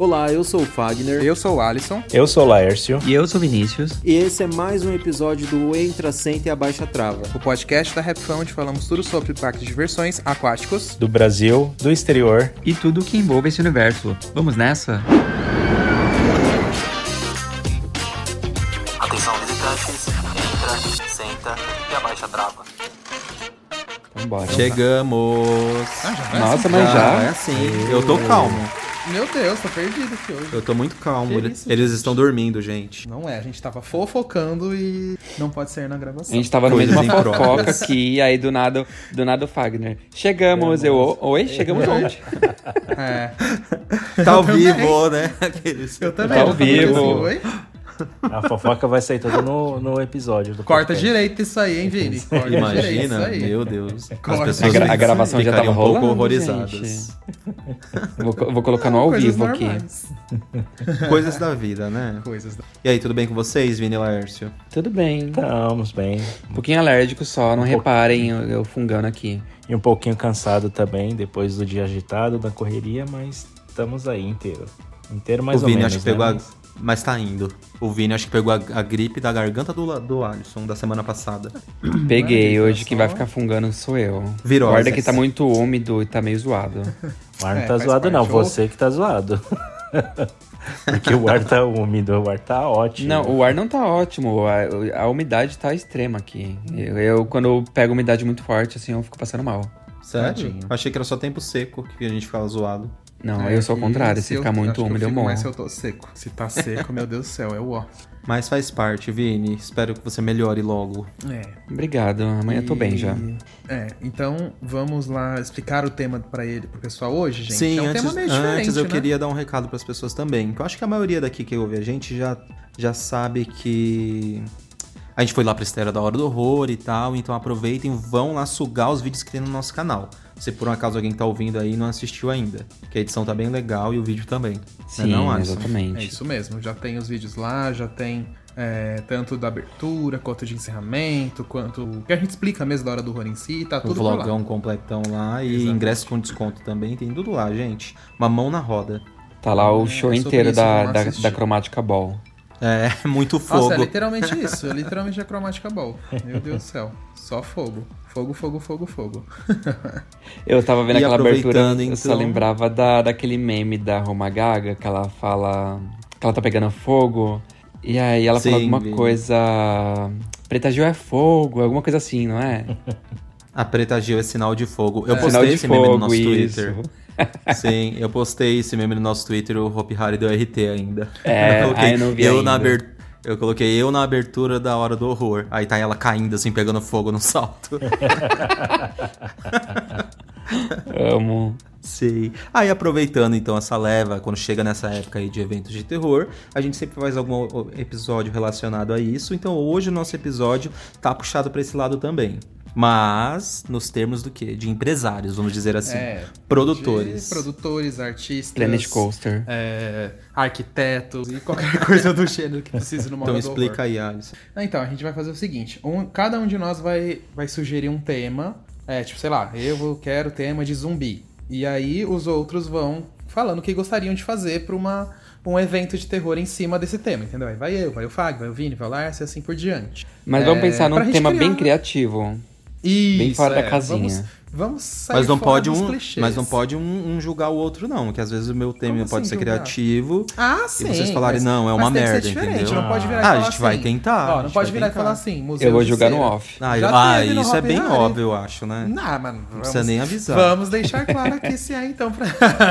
Olá, eu sou o Fagner. Eu sou o Alisson. Eu sou o Laércio. E eu sou o Vinícius. E esse é mais um episódio do Entra, Senta e Abaixa Trava. O podcast da Rapfão onde falamos tudo sobre parques de diversões aquáticos. Do Brasil, do exterior. E tudo que envolve esse universo. Vamos nessa? Atenção visitantes, entra, senta e abaixa a trava. Vambora. Chegamos. Ah, já Nossa, mas já. É assim. Eu tô calmo. Meu Deus, tô perdido aqui hoje. Eu tô muito calmo. Isso, Eles gente? estão dormindo, gente. Não é, a gente tava fofocando e não pode ser na gravação. A gente tava no meio de uma fofoca aqui, e aí do nada, do nada o Fagner. Chegamos, eu. Oi? Chegamos onde? É. Tá ao vivo, né? Aqueles. Eu também. Tá ao vivo. Assim, Oi? A fofoca vai sair toda no, no episódio. Do Corta podcast. direito isso aí, hein, Vini? Corta Imagina, meu Deus. As pessoas a, gra a gravação já tava um rolando, pouco horrorizadas. Vou, vou, colocar no ao Coisas vivo normais. aqui. Coisas da vida, né? Coisas da... E aí, tudo bem com vocês, Vini e Laércio? Tudo bem. Estamos bem. Um pouquinho alérgico só, não um reparem eu, eu fungando aqui. E um pouquinho cansado também, depois do dia agitado, da correria, mas estamos aí inteiro. Inteiro mais o ou Vini menos. Acho que pegou né? a mas tá indo. O Vini acho que pegou a, a gripe da garganta do, do Alisson da semana passada. Peguei, hoje quem vai ficar fungando sou eu. Virou. Guarda que tá muito úmido e tá meio zoado. O ar não é, tá zoado, não. Você que tá zoado. Porque o ar tá úmido, o ar tá ótimo. Não, o ar não tá ótimo. A, a umidade tá extrema aqui. Eu, eu, quando eu pego umidade muito forte, assim, eu fico passando mal. Sério? Achei que era só tempo seco que a gente ficava zoado. Não, é, eu sou o contrário. Se, se ficar muito úmido, eu, eu morro. Mas se eu tô seco. Se tá seco, meu Deus do céu, é o ó. Mas faz parte, Vini. Espero que você melhore logo. É. Obrigado. Amanhã e... tô bem já. É, então vamos lá explicar o tema para ele, pro pessoal hoje, gente. Sim, é um antes, tema meio antes eu né? queria dar um recado para as pessoas também. Eu acho que a maioria daqui que ouve a gente já, já sabe que a gente foi lá pra estreia da Hora do Horror e tal, então aproveitem, vão lá sugar os vídeos que tem no nosso canal. Se por um acaso alguém tá ouvindo aí e não assistiu ainda. Que a edição tá bem legal e o vídeo também. Né, Sim, não, exatamente. É isso mesmo, já tem os vídeos lá, já tem é, tanto da abertura, quanto de encerramento, quanto o que a gente explica mesmo da hora do horror em si, tá tudo o vlogão completão lá e Exatamente. ingresso com desconto também, tem tudo lá, gente. Uma mão na roda. Tá lá o é, show é, inteiro da, da, da Chromatica Ball. É, muito fogo. Nossa, é literalmente isso. É literalmente a Chromatica Ball. Meu Deus do céu. Só fogo. Fogo, fogo, fogo, fogo. eu tava vendo e aquela abertura, então... eu só então- lembrava da, daquele meme da Roma Gaga, que ela fala que ela tá pegando fogo. E aí ela Sim, fala alguma coisa. Preta Gil é fogo, alguma coisa assim, não é? A Preta Gil é sinal de fogo. Eu é. postei esse fogo, meme no nosso isso. Twitter. Sim, eu postei esse meme no nosso Twitter, o Hope Harry deu RT ainda. É, eu coloquei não vi eu ainda. na abertura. Eu coloquei eu na abertura da Hora do Horror. Aí tá ela caindo, assim, pegando fogo no salto. Amo. Sei. Aí aproveitando então essa leva, quando chega nessa época aí de eventos de terror, a gente sempre faz algum episódio relacionado a isso. Então hoje o nosso episódio tá puxado para esse lado também. Mas nos termos do quê? De empresários, vamos dizer assim. É, produtores. produtores, artistas. Planet Coaster. É, arquitetos e qualquer coisa do gênero que precise no Então explica aí, Alisson. Então, a gente vai fazer o seguinte: um, cada um de nós vai, vai sugerir um tema. É, tipo, sei lá, eu quero tema de zumbi. E aí os outros vão falando o que gostariam de fazer para uma um evento de terror em cima desse tema, entendeu? Aí vai eu, vai o Fag, vai o Vini, vai o Lars e assim por diante. Mas é, vamos pensar num tema criar... bem criativo. Isso, bem fora é, da casinha. Vamos, vamos sair mas não pode um, clichês. Mas não pode um, um, julgar o outro, não. Que às vezes o meu tema pode assim, ser julgar? criativo. Ah, sim. E vocês falarem, mas, não, é uma merda, entendeu? Não pode virar ah, a gente assim, vai tentar. Ó, não pode virar e falar assim, Eu vou julgar no off. Ah, ah isso é bem óbvio, eu acho, né? Não, mano. Não precisa nem avisar. Vamos deixar claro que esse é, então, pra,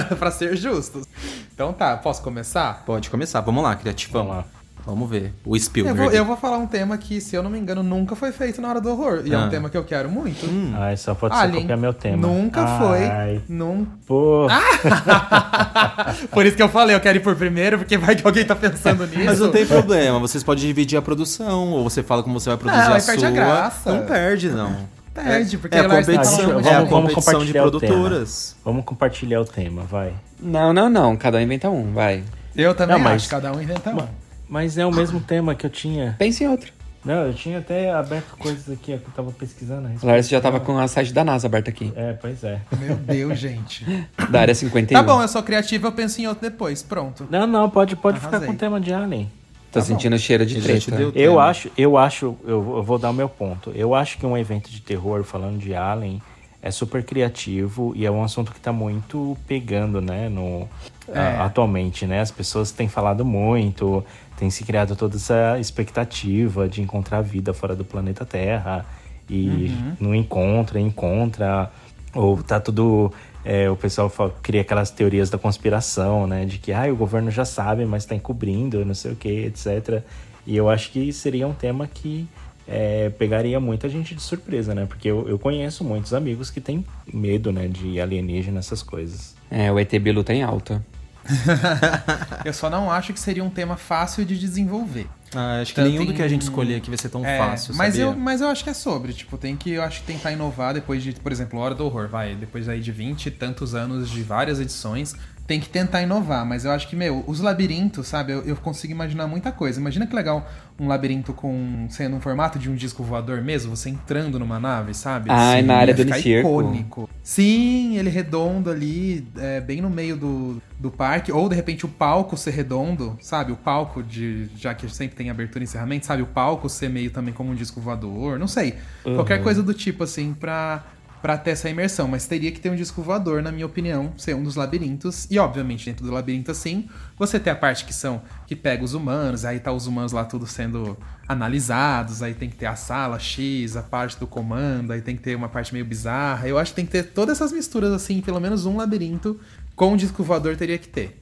pra ser justos. Então tá, posso começar? Pode começar. Vamos lá, criativão. Vamos lá. Vamos ver. O Spielberg. Eu vou, eu vou, falar um tema que, se eu não me engano, nunca foi feito na hora do horror. E ah. é um ah. tema que eu quero muito. Hum. Ai, só pode Alien. ser copiar meu tema. Nunca Ai. foi. Num... Pô. Ah! por isso que eu falei, eu quero ir por primeiro, porque vai que alguém tá pensando nisso. Mas não tem problema. Vocês podem dividir a produção, ou você fala como você vai produzir não, a sua. Perde a graça. Não perde, não. Perde, porque é, a competição, é a competição de produtoras. Vamos compartilhar o tema, vai. Não, não, não. Cada um inventa um, vai. Eu também não, mas... acho, cada um inventa um. Mas é o mesmo tema que eu tinha. Pense em outro. Não, eu tinha até aberto coisas aqui ó, que eu tava pesquisando. A Larissa já tava com a site da NASA aberta aqui. É, pois é. Meu Deus, gente. da área 51. Tá bom, eu sou criativa, eu penso em outro depois. Pronto. Não, não, pode, pode ficar com o tema de Alien. Tô tá sentindo bom. cheiro de treta. Eu acho, eu acho, eu, eu vou dar o meu ponto. Eu acho que um evento de terror falando de Alien é super criativo e é um assunto que tá muito pegando, né, no, é. a, atualmente, né? As pessoas têm falado muito, tem se criado toda essa expectativa de encontrar vida fora do planeta Terra e uhum. não encontra, encontra, ou tá tudo. É, o pessoal fala, cria aquelas teorias da conspiração, né? De que ah, o governo já sabe, mas está encobrindo, não sei o que, etc. E eu acho que seria um tema que é, pegaria muita gente de surpresa, né? Porque eu, eu conheço muitos amigos que têm medo, né, de alienígena, essas coisas. É, o ET Bilu tá em alta. eu só não acho que seria um tema fácil de desenvolver. Ah, acho que Tanto nenhum do que a gente escolher aqui vai ser tão é, fácil. Mas sabia? eu, mas eu acho que é sobre. Tipo, tem que, eu acho que tentar inovar depois de, por exemplo, Hora do Horror, vai. Depois aí de 20 e tantos anos de várias edições tem que tentar inovar, mas eu acho que, meu, os labirintos, sabe, eu, eu, consigo imaginar muita coisa. Imagina que legal um labirinto com sendo um formato de um disco voador mesmo, você entrando numa nave, sabe? Ah, Sim, na área do circo. icônico. Sim, ele redondo ali, é, bem no meio do, do parque, ou de repente o palco ser redondo, sabe? O palco de. Já que sempre tem abertura e encerramento, sabe? O palco ser meio também como um disco voador, não sei. Uhum. Qualquer coisa do tipo, assim, pra para ter essa imersão, mas teria que ter um disco voador, na minha opinião, ser um dos labirintos. E obviamente dentro do labirinto assim, você tem a parte que são que pega os humanos, aí tá os humanos lá tudo sendo analisados, aí tem que ter a sala X, a parte do comando, aí tem que ter uma parte meio bizarra. Eu acho que tem que ter todas essas misturas assim, pelo menos um labirinto com um disco voador teria que ter.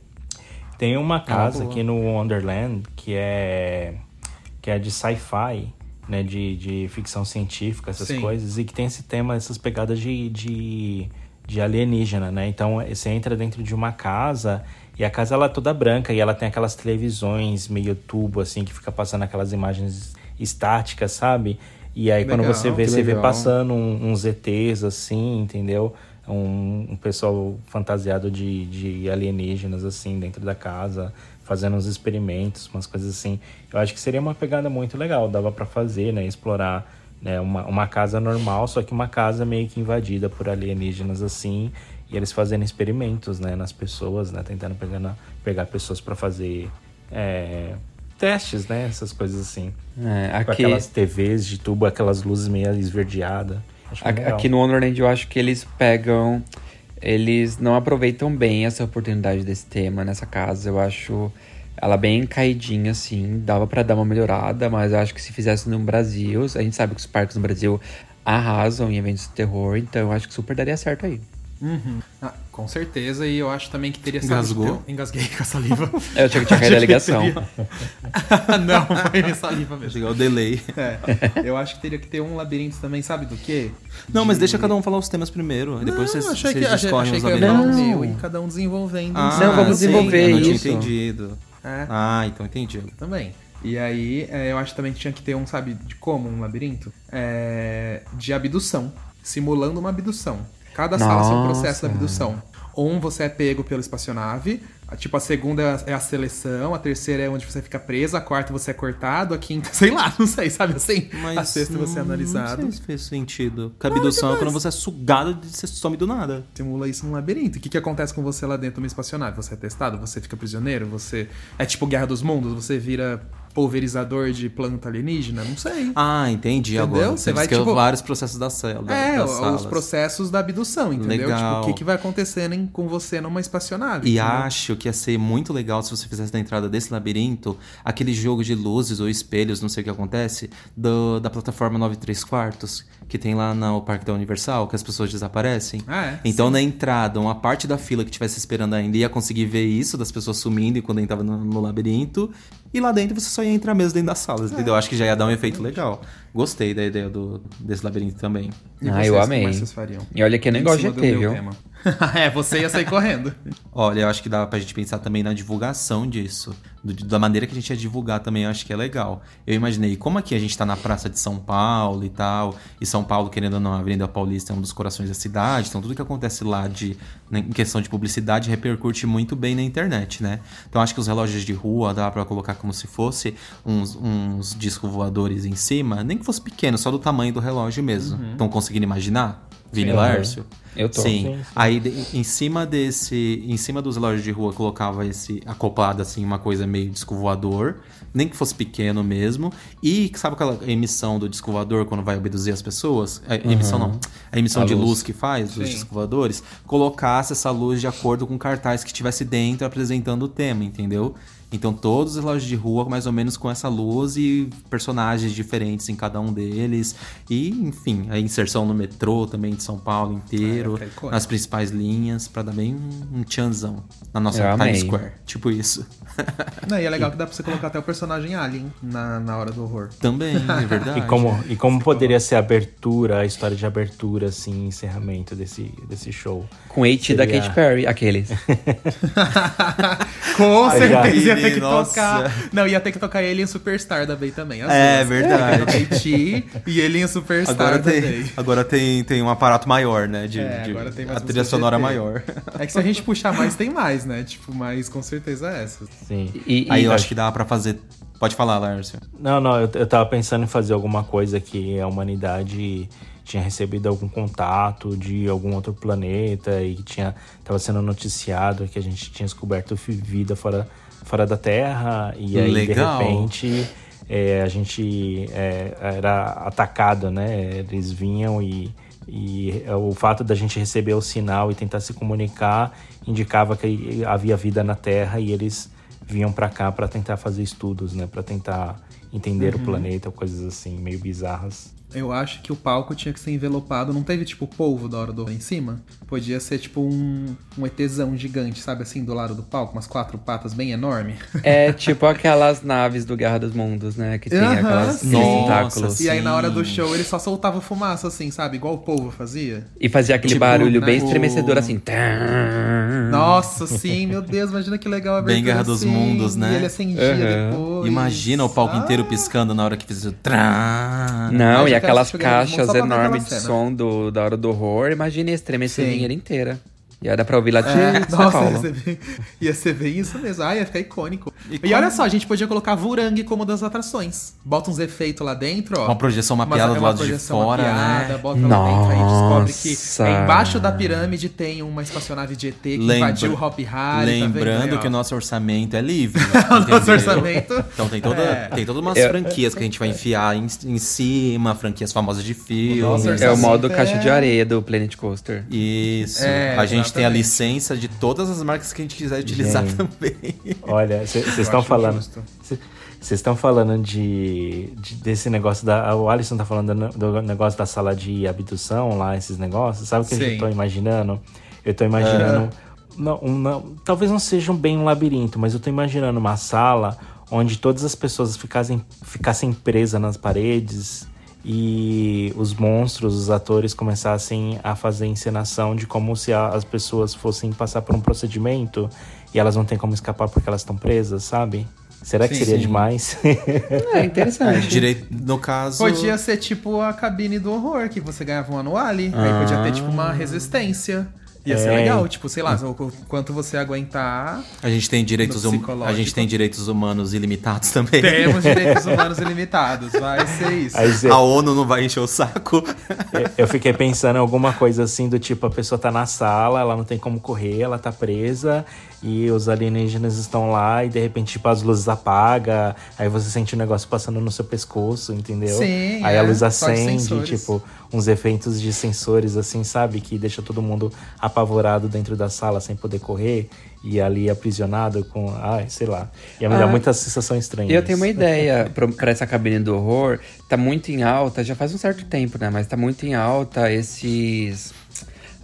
Tem uma casa ah, aqui no Wonderland que é que é de sci-fi né, de, de ficção científica, essas Sim. coisas, e que tem esse tema, essas pegadas de, de, de, alienígena, né? Então você entra dentro de uma casa e a casa ela é toda branca e ela tem aquelas televisões meio tubo, assim, que fica passando aquelas imagens estáticas, sabe? E aí legal, quando você vê, você legal. vê passando um, uns ETs, assim, entendeu? Um, um pessoal fantasiado de, de alienígenas, assim, dentro da casa fazendo uns experimentos, umas coisas assim. Eu acho que seria uma pegada muito legal, dava para fazer, né? Explorar né, uma, uma casa normal, só que uma casa meio que invadida por alienígenas assim, e eles fazendo experimentos, né, nas pessoas, né? Tentando pegar, pegar pessoas para fazer é, testes, né? Essas coisas assim. É, aqui... Com aquelas TVs de tubo, aquelas luzes meio esverdeadas. Aqui no Wonderland eu acho que eles pegam eles não aproveitam bem essa oportunidade desse tema nessa casa. Eu acho ela bem caidinha, assim. Dava para dar uma melhorada, mas eu acho que se fizesse no Brasil, a gente sabe que os parques no Brasil arrasam em eventos de terror, então eu acho que super daria certo aí. Uhum. Ah, com certeza, e eu acho também que teria Engasgou? Engasguei com a saliva. é, eu tinha que caído a ligação. não, foi minha saliva mesmo. Chegar o delay. É, eu acho que teria que ter um labirinto também, sabe do quê? Não, de... mas deixa cada um falar os temas primeiro. Não, depois vocês, achei vocês que, escolhem achei, achei os labirintos. Não. Meu, e cada um desenvolvendo. Ah, não, vamos desenvolver sim, isso. Eu não tinha entendido. É. Ah, então entendi. Também. E aí, é, eu acho também que tinha que ter um, sabe, de como um labirinto? É, de abdução, simulando uma abdução. Cada sala tem um processo de abdução. Um, você é pego pela espaçonave. a- Tipo, a segunda é a seleção, a terceira é onde você fica preso, a quarta você é cortado, a quinta, sei lá, não sei, sabe assim? Mas a sexta você é analisado. Não sei se fez sentido. Porque a abdução é quando você é sugado e você some do nada. Simula isso num labirinto. O que, que acontece com você lá dentro de uma espaçonave? Você é testado? Você fica prisioneiro? Você. É tipo Guerra dos Mundos? Você vira pulverizador de planta alienígena? Não sei. Ah, entendi Entendeu? agora. Você Você vai, vai, tipo- vários processos da célula. É, os salas. processos da abdução, entendeu? Legal. Tipo, o que, que vai acontecendo com você numa espaçonave? E entendeu? acho que ia ser muito legal se você fizesse na entrada desse labirinto aquele jogo de luzes ou espelhos, não sei o que acontece, do- da plataforma 9 3 quartos, que tem lá no Parque da Universal, que as pessoas desaparecem. Ah, é? Então na entrada, uma parte da fila que estivesse esperando ainda ia conseguir ver isso, das pessoas sumindo e quando entrava no, no labirinto. E lá dentro você só ia entrar mesmo dentro das salas, entendeu? Acho que já ia dar um efeito legal. Gostei da ideia do, desse labirinto também. E Ah, vocês, eu que amei. mais vocês fariam? E olha que eu nem Em gosto de viu? tema. é, você ia sair correndo. Olha, eu acho que dá pra gente pensar também na divulgação disso. do- da maneira que a gente ia divulgar também, eu acho que é legal. Eu imaginei, como aqui a gente tá na praça de São Paulo e tal, e São Paulo, querendo ou não, a Avenida Paulista é um dos corações da cidade, então tudo que acontece lá de, né, em questão de publicidade repercute muito bem na internet, né? Então acho que os relógios de rua dá pra colocar como se fosse uns, uns discos voadores em cima, nem que fosse pequeno, só do tamanho do relógio mesmo. Estão conseguindo imaginar? Vini Sim. Lércio? Eu tô. Sim. Sim, sim. Aí de- em cima desse, em cima dos relógios de rua colocava esse acoplado assim uma coisa meio disco voador, nem que fosse pequeno mesmo. E sabe aquela emissão do disco voador quando vai abduzir as pessoas? A emissão não, a emissão A de luz. luz que faz dos Sim. discos voadores, colocasse essa luz de acordo com o cartaz que estivesse dentro apresentando o tema, entendeu? Então todos os relógios de rua mais ou menos com essa luz e personagens diferentes em cada um deles. E, enfim, a inserção no metrô também de São Paulo inteiro, É, icônico. nas principais linhas, pra dar bem um, um tchanzão na nossa Eu amei. Times Square. Tipo isso. Não, e é legal que dá pra você colocar até o personagem Alien na, na hora do horror. Também, é verdade. E como, e como poderia ser a abertura, a história de abertura, assim, encerramento desse, desse show? Com H da Seria- Katy Perry, aqueles. Com certeza ter que Nossa. tocar. Não, ia ter que tocar Alien Superstar da Bey também. as É duas. verdade. Haiti e Alien Superstar Agora da tem, Bey. agora tem, tem um aparato maior, né? De, É, de- agora tem mais a trilha sonora maior. É que se a gente puxar mais, tem mais, né? Tipo, mas com certeza é essa. Sim. E, Aí e- eu acho que dá pra fazer. Pode falar, Lárcio. Não, não, eu, eu tava pensando em fazer alguma coisa que a humanidade tinha recebido algum contato de algum outro planeta e que tinha tava sendo noticiado que a gente tinha descoberto vida fora, fora da Terra e aí Legal. de repente é, a gente é, era atacado, né? Eles vinham e e é, o fato da gente receber o sinal e tentar se comunicar indicava que havia vida na Terra e eles vinham pra cá pra tentar fazer estudos, né? Pra tentar entender Uhum. o planeta, coisas assim, meio bizarras. Eu acho que o palco tinha que ser envelopado. Não teve, tipo, polvo da hora do em cima? Podia ser, tipo, um, um ETzão gigante, sabe assim, do lado do palco? Umas quatro patas bem enorme. É tipo aquelas naves do Guerra dos Mundos, né? Que tem Aham, aquelas sim. tentáculos. E aí, na hora do show, ele só soltava fumaça, assim, sabe? Igual o polvo fazia. E fazia aquele Tipo, barulho bem né, estremecedor o- assim. Nossa, sim, meu Deus, imagina que legal a Bem abertura Guerra dos assim, Mundos, né? E ele acendia depois. Imagina o palco Ah, inteiro piscando na hora que fizesse o trá. Não, Mas e quero aquelas caixas enormes de som do, da hora do horror. Imagina estremecer a vinheira inteira. E era pra ouvir lá de É, São nossa, ia Paulo. ser, bem, ia ser bem isso mesmo. Ah, ia ficar icônico. E, como- olha só, a gente podia colocar Vurang como das atrações. Bota uns efeitos lá dentro, ó. Uma projeção Uma- mapeada é do uma lado de projeção fora, mapeada, né? Bota lá dentro, aí descobre que Nossa. é embaixo da pirâmide tem uma espaçonave de ET que invadiu o Hop Harry. Lembrando tá que o nosso orçamento é livre. o nosso orçamento. Então tem, toda, É. tem todas umas Eu- franquias que a gente vai enfiar em, em cima, franquias famosas de filme. nosso É o modo é- caixa de areia do Planet Coaster. Isso. É, a gente tem a licença de todas as marcas que a gente quiser utilizar Gente. também. Olha, vocês estão falando. Vocês estão falando de, de- desse negócio da. O Alisson tá falando do, do negócio da sala de abdução lá, esses negócios. Sabe o que Sim. eu tô imaginando? Eu tô imaginando. Não, um- não- talvez não seja bem um labirinto, mas eu tô imaginando uma sala onde todas as pessoas ficassem, ficassem presas nas paredes e os monstros, os atores começassem a fazer encenação de como se as pessoas fossem passar por um procedimento e elas não têm como escapar porque elas estão presas, sabe? Será que Sim, seria sim. demais? É interessante. Direito, no caso. Podia ser tipo a cabine do horror, que você ganhava um anuale. Aí podia ter tipo uma resistência. Ia ser É. legal, tipo, sei lá, quanto você aguentar. A gente tem direitos No hum- psicológico. a gente tem direitos humanos ilimitados também. Temos direitos humanos ilimitados, vai ser isso. Aí você- A ONU não vai encher o saco. Eu- fiquei pensando em alguma coisa assim do tipo, a pessoa tá na sala, ela não tem como correr, ela tá presa e os alienígenas estão lá e de repente tipo as luzes apagam, aí você sente o negócio passando no seu pescoço, entendeu? Sim, aí é, a luz de acende, tipo, uns efeitos de sensores assim, sabe, que deixa todo mundo apavorado dentro da sala sem poder correr e ali aprisionado com, ai, sei lá. Ia me dar Ah, muita sensação estranha. Eu tenho uma ideia pra, pra essa cabine do horror. Tá muito em alta, já faz um certo tempo, né? Mas tá muito em alta esses.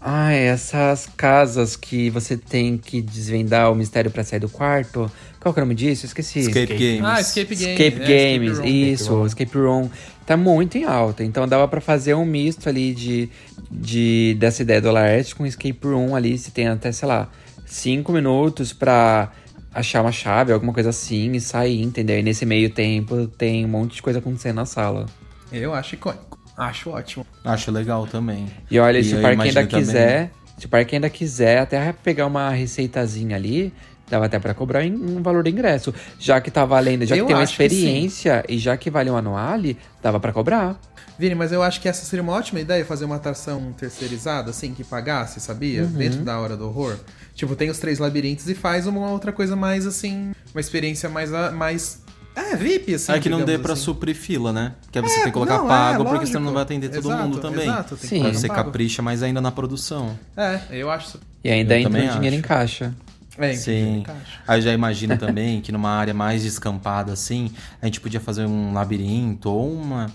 Ah, essas casas que você tem que desvendar o mistério pra sair do quarto. Qual que é o nome disso? Eu Esqueci. Escape Games. Ah, Escape Games. Escape é, Games, Room. isso, Escape Room. Tá muito em alta. Então dava pra fazer um misto ali de, de dessa ideia do Laerte com Escape Room ali. Se tem até, sei lá, cinco minutos pra achar uma chave, alguma coisa assim, e sair, entendeu? E nesse meio tempo tem um monte de coisa acontecendo na sala. Eu acho icônico. Acho ótimo. Acho legal também. E olha, se eu o parque ainda também- quiser, se o parque ainda quiser até pegar uma receitazinha ali, dava até pra cobrar em- um valor do ingresso. Já que tá valendo, já Eu que tem uma que experiência e já que vale um anuale, dava pra cobrar. Vini, mas eu acho que essa seria uma ótima ideia, fazer uma atração terceirizada, assim, que pagasse, sabia? Uhum. Dentro da hora do horror. Tipo, tem os três labirintos e faz uma outra coisa mais, assim, uma experiência mais... a- mais é, VIP, assim. É que não dê digamos pra assim. suprir fila, né? Que aí você É, tem que colocar não, é, pago, porque lógico. senão não vai atender todo Exato, mundo também. exato, tem que Sim. Aí você pago. capricha mais ainda na produção. É, eu acho... E ainda Eu entra também um dinheiro acho. em caixa. É, Sim. Aí eu já imagino também que numa área mais descampada assim, a gente podia fazer um labirinto ou uma.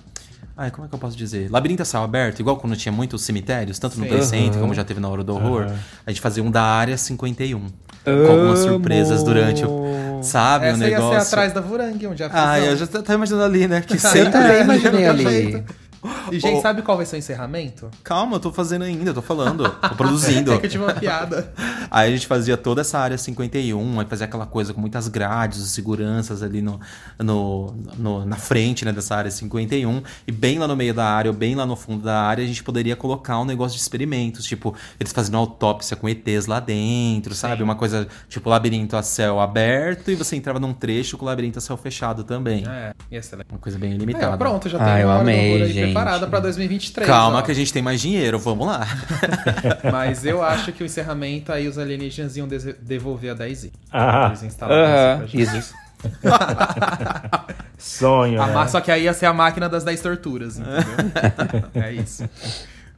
Ai, como é que eu posso dizer? Labirinto a céu aberto, igual quando tinha muitos cemitérios, tanto no Sim. Play Center Aham. como já teve na Hora do Horror. A gente fazia um da área 51. Com algumas surpresas durante o. Sabe, o Essa ia negócio. ser atrás da Vurang, onde a Ah, eu já tava imaginando ali, né? Que Eu sempre. também imaginei ali. E, gente, Ô. sabe qual vai ser o encerramento? Calma, eu tô fazendo ainda, eu tô falando. Tô produzindo. É que eu tive uma piada. Aí a gente fazia toda essa área 51, aí fazia aquela coisa com muitas grades, seguranças ali no, no, no- na frente né, dessa área 51. E bem lá no meio da área, ou bem lá no fundo da área, a gente poderia colocar um negócio de experimentos. Tipo, eles fazendo autópsia com ETs lá dentro, sabe? Uma coisa tipo labirinto a céu aberto e você entrava num trecho com o labirinto a céu fechado também. É, ia ser legal. Uma coisa bem É, limitada. pronto, já Ah, tem eu hora do amei, gente. Preparada pra 2023. Calma ó. que a gente tem mais dinheiro, vamos lá. Mas eu acho que o encerramento aí os alienígenas iam devolver a 10 Ah, Eles instalaram pra gente. isso. sonho, A né? Só que aí ia ser a máquina das 10 torturas, entendeu? é isso.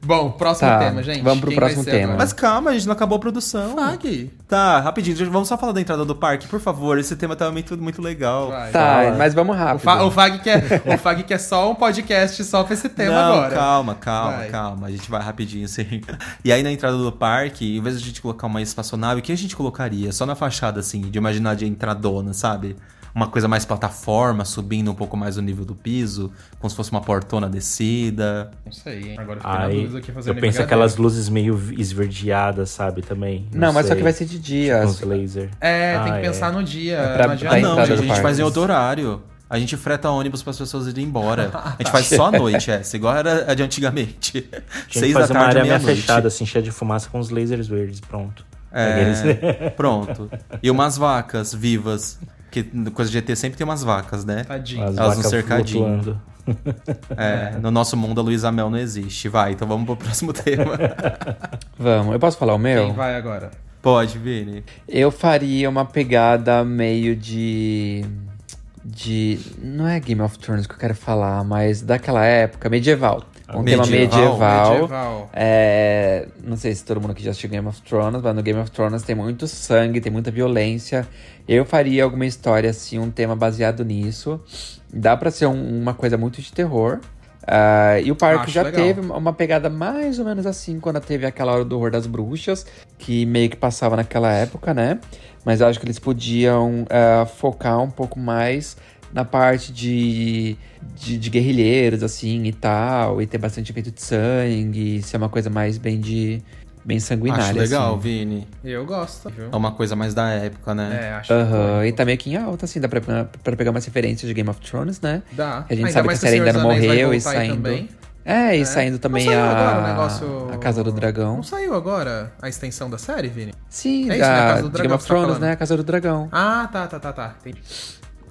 Bom, próximo Tá, tema, gente. vamos pro Quem vai próximo ser tema. agora? Mas calma, a gente não acabou a produção. Fag. Tá, rapidinho, vamos só falar da entrada do parque, por favor. Esse tema tá muito, muito legal. Vai. Tá, Fala. mas vamos O, rápido. Fa- o Fag quer, o Fag quer só um podcast só pra esse tema não, agora. calma, calma, Vai. calma. A gente vai rapidinho, sim. E aí na entrada do parque, em vez de a gente colocar uma espaçonave, o que a gente colocaria? Só na fachada, assim, de imaginar de entradona, sabe? Uma coisa mais plataforma, subindo um pouco mais o nível do piso, como se fosse uma portona descida. Não sei, hein? Agora eu fiquei na dúvida aqui eu fazendo penso brigadeiro. aquelas luzes meio esverdeadas, sabe, também. Não, mas só sei. que vai ser de dia. Uns laser. É, tem Ah, que pensar é. no dia. É pra- não adianta. Ah, não, gente, a gente parque. faz em outro horário. A gente freta ônibus para as pessoas irem embora. A gente faz só à noite, essa, igual era a de antigamente. Tinha Seis da fazer uma tarde, área meio meia-noite. fechada, assim, cheia de fumaça com os lasers verdes, pronto. É, pronto. E umas vacas vivas. Que coisa de ET sempre tem umas vacas, né? Tadinho. As Elas no vacas cercadinho. flutuando. É, no nosso mundo a Luísa Mel não existe. Vai, então vamos pro próximo tema. Vamos, eu posso falar o meu? Quem vai agora? Pode, Vini. Eu faria uma pegada meio de. De. Não é Game of Thrones que eu quero falar, mas daquela época, medieval. Um tema Medieval? medieval. Medieval. É, não sei se todo mundo aqui já assistiu Game of Thrones, mas no Game of Thrones tem muito sangue, tem muita violência. Eu faria alguma história assim, um tema baseado nisso. Dá pra ser um- uma coisa muito de terror. Ah, e o parque Acho já legal. teve uma pegada mais ou menos assim quando teve aquela hora do horror das bruxas, que meio que passava naquela época, né? Mas eu acho que eles podiam ah, focar um pouco mais na parte de, de, de guerrilheiros, assim, e tal, e ter bastante efeito de sangue, ser uma coisa mais bem de, bem sanguinária. Acho legal, assim. Vini. Eu gosto, viu? É uma coisa mais da época, né? É, acho Aham, que e tá meio que em alta, assim, dá pra, pra pegar umas referências de Game of Thrones, né? Dá. A gente Ainda sabe que a série ainda não morreu e saindo. também. É, e É. saindo também a, agora negócio- a Casa do Dragão. Não saiu agora a extensão da série, Vini? Sim, É isso, né? Casa do Dragão Game of tá Thrones, falando. né? A Casa do Dragão. Ah, tá, tá, tá, tá. Entendi.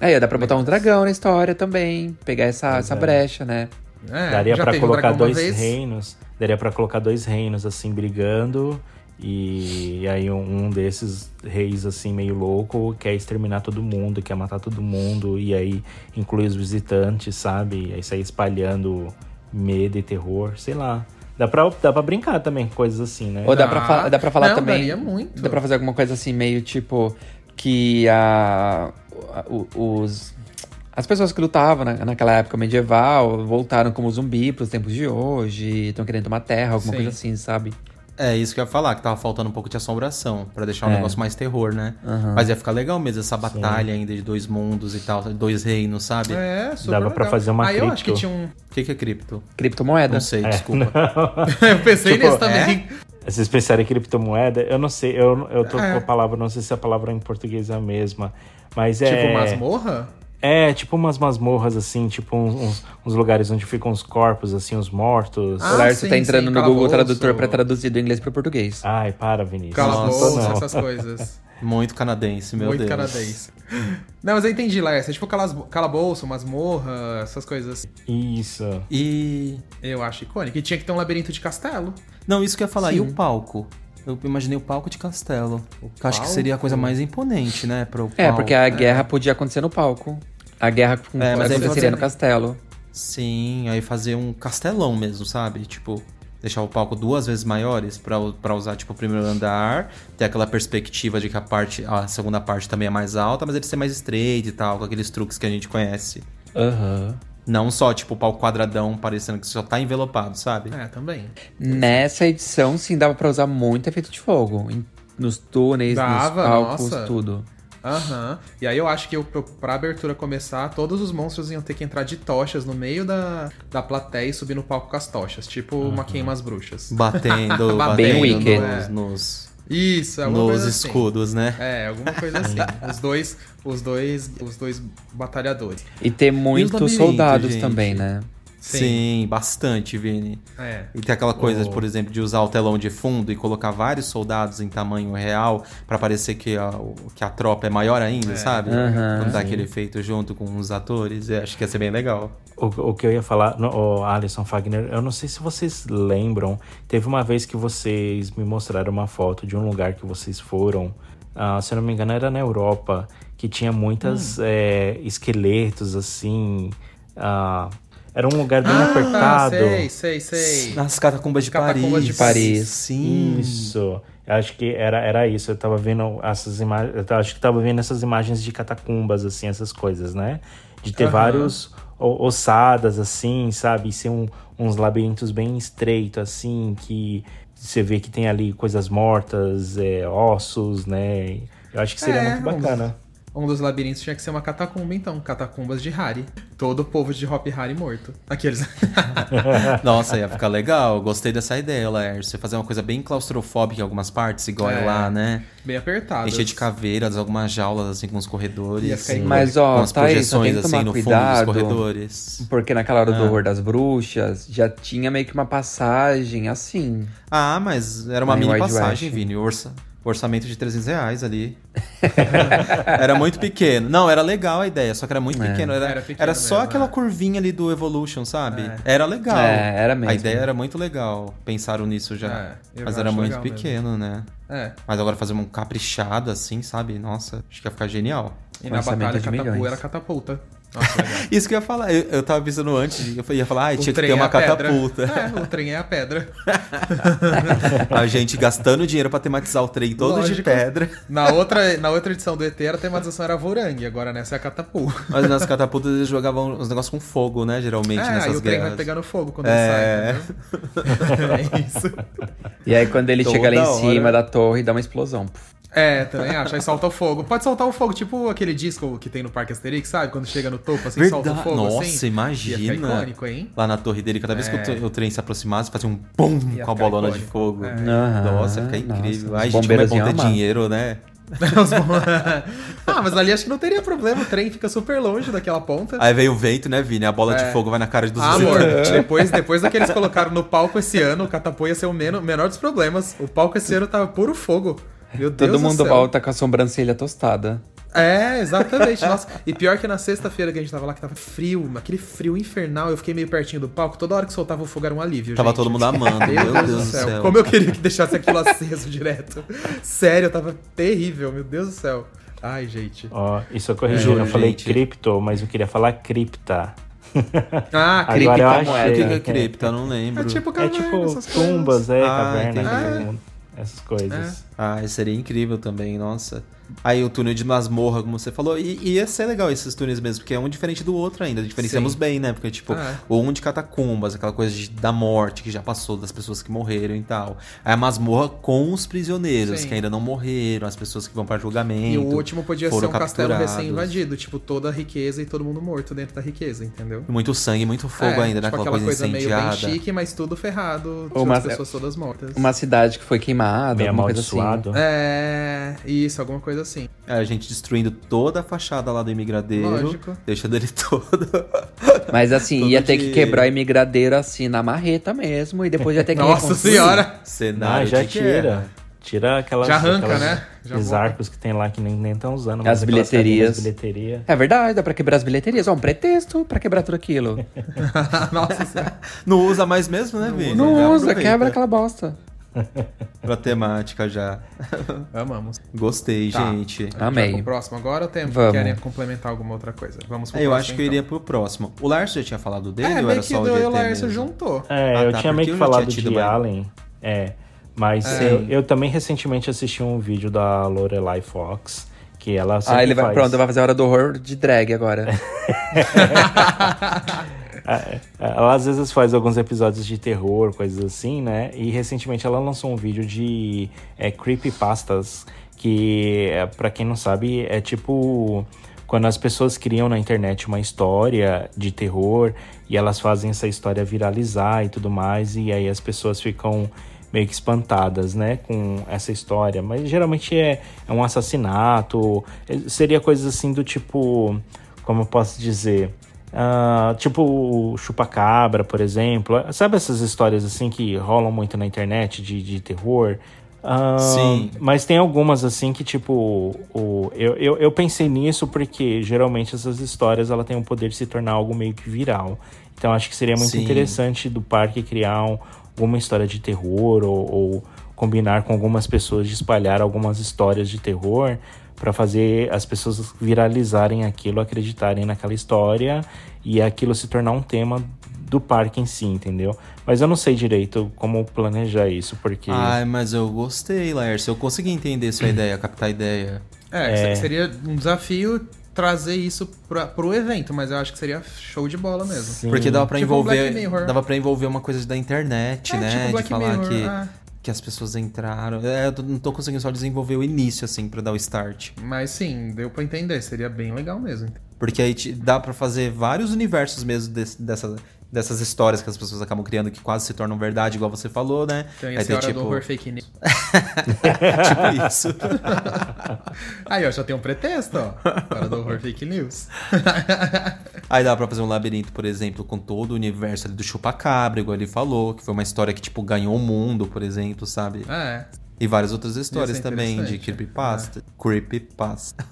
Aí, dá pra botar um dragão na história também, pegar essa, essa é. brecha, né? É, daria um colocar uma dois reinos. Daria pra colocar dois reinos, assim, brigando. E, aí um, um desses reis, assim, meio louco, quer exterminar todo mundo, quer matar todo mundo. E aí inclui os visitantes, sabe? E aí sair espalhando medo e terror, sei lá. Dá pra, dá pra brincar também com coisas assim, né? Ou dá pra, fa- dá pra falar Não, também. daria muito. Dá pra fazer alguma coisa assim, meio tipo. Que a. o- os. As pessoas que lutavam na, naquela época medieval voltaram como zumbi pros tempos de hoje, estão querendo tomar terra, alguma Sim. coisa assim, sabe? É isso que eu ia falar, que tava faltando um pouco de assombração, pra deixar um É. negócio mais terror, né? Aham. Mas ia ficar legal mesmo essa batalha ainda de dois mundos e tal, dois reinos, sabe? É, super Dava pra legal. fazer uma Aí eu acho que cripto. tinha um... O que, que é cripto? Criptomoeda. Não sei, É, desculpa. eu pensei Tipo, nisso também. Vocês pensaram em criptomoeda? Eu não sei, eu, eu tô É. com a palavra, não sei se a palavra em português é a mesma. Mas é. Tipo masmorra? É, tipo umas masmorras, assim, tipo uns, uns- uns lugares onde ficam os corpos, assim, os mortos. Ah, o sim, tá entrando sim, no Google. Tradutor pra traduzir do inglês pro português. Ai, para, Vinícius. Calabouço, Nossa, essas coisas. Muito canadense, meu Muito Deus. canadense. Não, mas eu entendi, Laércio. É tipo calabouço, masmorra, essas coisas. Isso. E. Eu acho icônico. E tinha que ter um labirinto de castelo. Não, isso que eu ia falar. E Sim. o palco? Eu imaginei o palco de castelo. Que eu acho que seria a coisa mais imponente, né? Pro É, palco. porque a guerra podia acontecer no palco. A guerra com- É, aconteceria você- no castelo. Sim, aí fazer um castelão mesmo, sabe? Tipo, deixar o palco duas vezes maiores pra, pra usar, tipo, o primeiro andar, ter aquela perspectiva de que a parte, a segunda parte também é mais alta, mas ele ser mais estreito e tal, com aqueles truques que a gente conhece. Aham. Não só, tipo, o palco quadradão parecendo que só tá envelopado, sabe? É, também. Nessa edição, sim, dava pra usar muito efeito de fogo. Nos túneis, Dava, nos palcos, nossa. tudo. Aham. E aí eu acho que eu, pra abertura começar, todos os monstros iam ter que entrar de tochas no meio da, da plateia e subir no palco com as tochas. Tipo uma queima as bruxas. Batendo, Bem batendo Wicked. nos, nos, Isso, alguma nos coisa assim. escudos, né? É, alguma coisa assim. os dois, os dois, os dois batalhadores. E ter muitos soldados gente? também, né? Sim. Sim, bastante, Vini. É. E tem aquela coisa, Oh. por exemplo, de usar o telão de fundo e colocar vários soldados em tamanho real pra parecer que a, o- que a tropa é maior ainda, sabe? Aham. Quando dá aquele efeito junto com os atores, eu acho que ia ser bem legal. O, o que eu ia falar, no, o Alisson Fagner, eu não sei se vocês lembram, teve uma vez que vocês me mostraram uma foto de um lugar que vocês foram, ah, se eu não me engano era na Europa, que tinha muitas é, esqueletos assim, ah, era um lugar bem Ah, apertado. sei, sei, sei. Nas catacumbas de Catacumbas Paris. de Paris. Sim. Isso. Eu acho que era, era isso. Eu tava vendo essas imagens. Eu acho que tava vendo essas imagens de catacumbas, assim, essas coisas, né? De ter Aham. vários ossadas, assim, sabe? E ser um- uns labirintos bem estreitos, assim, que você vê que tem ali coisas mortas, é, ossos, né? Eu acho que seria É, muito bacana. Um dos labirintos tinha que ser uma catacumba, então. Catacumbas de Harry. Todo o povo de Hop Harry morto. Aqueles. Nossa, ia ficar legal. Gostei dessa ideia, Laércio. Você fazer uma coisa bem claustrofóbica em algumas partes, igual é É. lá, né? Bem apertados. Encher de caveiras, algumas jaulas, assim, com os corredores. Ia ficar Sim. Mas, com ó, as tá aí, só projeções, tem que assim, tomar no cuidado. fundo dos corredores. Porque naquela hora do Ah. horror das bruxas, já tinha meio que uma passagem assim. Ah, mas era uma mini passagem, West. Vini. Orça- orçamento de 300 reais ali. era muito pequeno. Não, era legal a ideia, só que era muito É. pequeno. Era, Era era, pequeno só mesmo, aquela é. curvinha ali do Evolution, sabe? É. Era legal. É, era mesmo. A ideia era muito legal. Pensaram nisso já. É, mas era muito legal mesmo. pequeno, né? É. Mas agora fazer um caprichado assim, sabe? Nossa, acho que ia ficar genial. E na batalha de catapu era catapulta. Nossa, legal. Isso que eu ia falar. Eu, eu tava pensando antes, de- eu ia falar, ah, tinha que ter é uma pedra. catapulta. É, o trem é a pedra. a gente gastando dinheiro pra tematizar o trem todo de Lógico. pedra. Na outra, na outra edição do ET, a tematização era Vorangue, agora nessa é a catapulta. Mas nas catapultas eles jogavam os negócios com fogo, né? Geralmente, É, aí nessas o trem vai guerras. pegando fogo quando É. ele sai, entendeu? É isso. E aí quando ele Toda chega lá em hora. cima da torre, dá uma explosão. É, também acho. Aí solta o fogo. Pode soltar o fogo, tipo aquele disco que tem no Parque Asterix, sabe? Quando chega no topo, assim, solta o Verdade. fogo, Nossa, assim. imagina. Ia ficar icônico, hein? Lá na torre dele, cada vez É. que o, o trem se aproximasse, fazia um pum Ia com a bolona de icônico. fogo. É. Nossa, fica nossa, incrível. os Ai, gente, como é bom ter dinheiro, né? Ah, mas ali acho que não teria problema. O trem fica super longe daquela ponta. Aí veio o vento, né, Vini? A bola É. de fogo vai na cara dos Ah, amor, depois, depois daqueles que eles colocaram no palco esse ano, o Catapô ia ser o men- menor dos problemas. O palco esse ano tava puro fogo. Meu Deus Todo do mundo céu. volta com a sobrancelha tostada. É, exatamente. Nossa. E pior que na sexta-feira que a gente tava lá, que tava frio, aquele frio infernal, eu fiquei meio pertinho do palco. Toda hora que soltava o fogo era um alívio. Tava gente. todo mundo amando, meu Deus do céu. Como eu queria que deixasse aquilo aceso direto. Sério, tava terrível, meu Deus do céu. Ai, gente. Ó, isso eu corrigi. É, eu falei gente. cripto, mas eu queria falar cripta. Ah, Agora eu cripta achei. moeda. O que é cripta? Não lembro. É tipo É caverna, tipo essas tumbas, coisas. é, Ah, caverna. Essas coisas. Ah, seria incrível também, nossa. Aí o túnel de masmorra, como você falou, e, e ia ser legal esses túneis mesmo, porque é um diferente do outro ainda. Diferenciamos Sim. bem, né? Porque, tipo, Ah, é. o um de catacumbas, aquela coisa de- da morte que já passou, das pessoas que morreram e tal. Aí a masmorra com os prisioneiros, Sim. que ainda não morreram, as pessoas que vão pra julgamento. E o último podia ser um castelo recém-invadido, tipo, toda a riqueza e todo mundo morto dentro da riqueza, entendeu? Muito sangue, muito fogo É, ainda, né? tipo, Aquela, coisa, meio incendiada. bem chique, mas tudo ferrado, Ou as uma- pessoas todas mortas. Uma cidade que foi queimada, Meio alguma coisa assim. amaldiçoado. É, isso, alguma coisa assim. É, a gente destruindo toda a fachada lá do imigradeiro. Lógico. Deixando ele todo. Mas assim, Todo ia ter de- que quebrar o imigradeiro assim na marreta mesmo, e depois ia ter que Nossa senhora! Ah, Cenário já de tira. Tira aquelas. Já arranca, aquelas- né? Já Os arcos que tem lá que nem nem estão usando. As bilheterias. bilheteria. É verdade, dá pra quebrar as bilheterias. Ó, um pretexto pra quebrar tudo aquilo. Nossa senhora. Não usa mais mesmo, né, Vini? Já Não usa, aproveita. quebra aquela bosta. Pra temática já. Amamos. Gostei, Tá. gente. Amei. Pro próximo agora ou tem, Vamos. querem complementar alguma outra coisa? Vamos pro É, eu próximo, acho que eu então. iria pro próximo. O Lars já tinha falado dele É, ou meio era que só o do GT eu Laércio mesmo? juntou. É, Ah, eu tá, tinha meio que eu falado de uma- Allen. É. Mas É. eu, eu também recentemente assisti um vídeo da Lorelai Fox. Que ela Ah, ele vai. faz... Pronto, vai fazer a hora do horror de drag agora. É, Ela às vezes faz alguns episódios de terror, coisas assim, né? E recentemente ela lançou um vídeo de é, creepypastas, que, é, pra quem não sabe, é tipo quando as pessoas criam na internet uma história de terror e elas fazem essa história viralizar e tudo mais, e aí as pessoas ficam meio que espantadas, né, com essa história. Mas geralmente é, é um assassinato, é- seria coisas assim do tipo, como eu posso dizer, ah, tipo o chupacabra, por exemplo. Sabe essas histórias assim que rolam muito na internet de, de terror? Ah, Sim. Mas tem algumas assim que, tipo, o, eu, eu, eu pensei nisso porque geralmente essas histórias ela tem o poder de se tornar algo meio que viral. Então acho que seria muito Sim. interessante do parque criar um- alguma história de terror ou, ou combinar com algumas pessoas de espalhar algumas histórias de terror para fazer as pessoas viralizarem aquilo, acreditarem naquela história e aquilo se tornar um tema do parque em si, entendeu? Mas eu não sei direito como planejar isso, porque Ai, mas eu gostei, Lars. Eu consegui entender sua ideia, captar a ideia. É, É. seria um desafio trazer isso pra, pro evento, mas eu acho que seria show de bola mesmo. Sim. Porque dava pra Tipo envolver. Dava para envolver uma coisa da internet, É, né? tipo Black de falar Mirror, que, ah. Que as pessoas entraram. É, eu não tô conseguindo só desenvolver o início, assim, pra dar o start. Mas sim, deu pra entender, seria bem legal mesmo. Porque aí te- dá pra fazer vários universos mesmo desse- dessa, dessas histórias que as pessoas acabam criando que quase se tornam verdade, igual você falou, né? Então ia Aí ser hora do horror fake news. tipo isso. Aí, ó, já tem um pretexto, ó. Hora do horror fake news. Aí dá pra fazer um labirinto, por exemplo, com todo o universo ali do chupacabra, igual ele falou, que foi uma história que, tipo, ganhou o mundo, por exemplo, sabe? É. E várias outras histórias ser também de creepypasta. Creepypasta.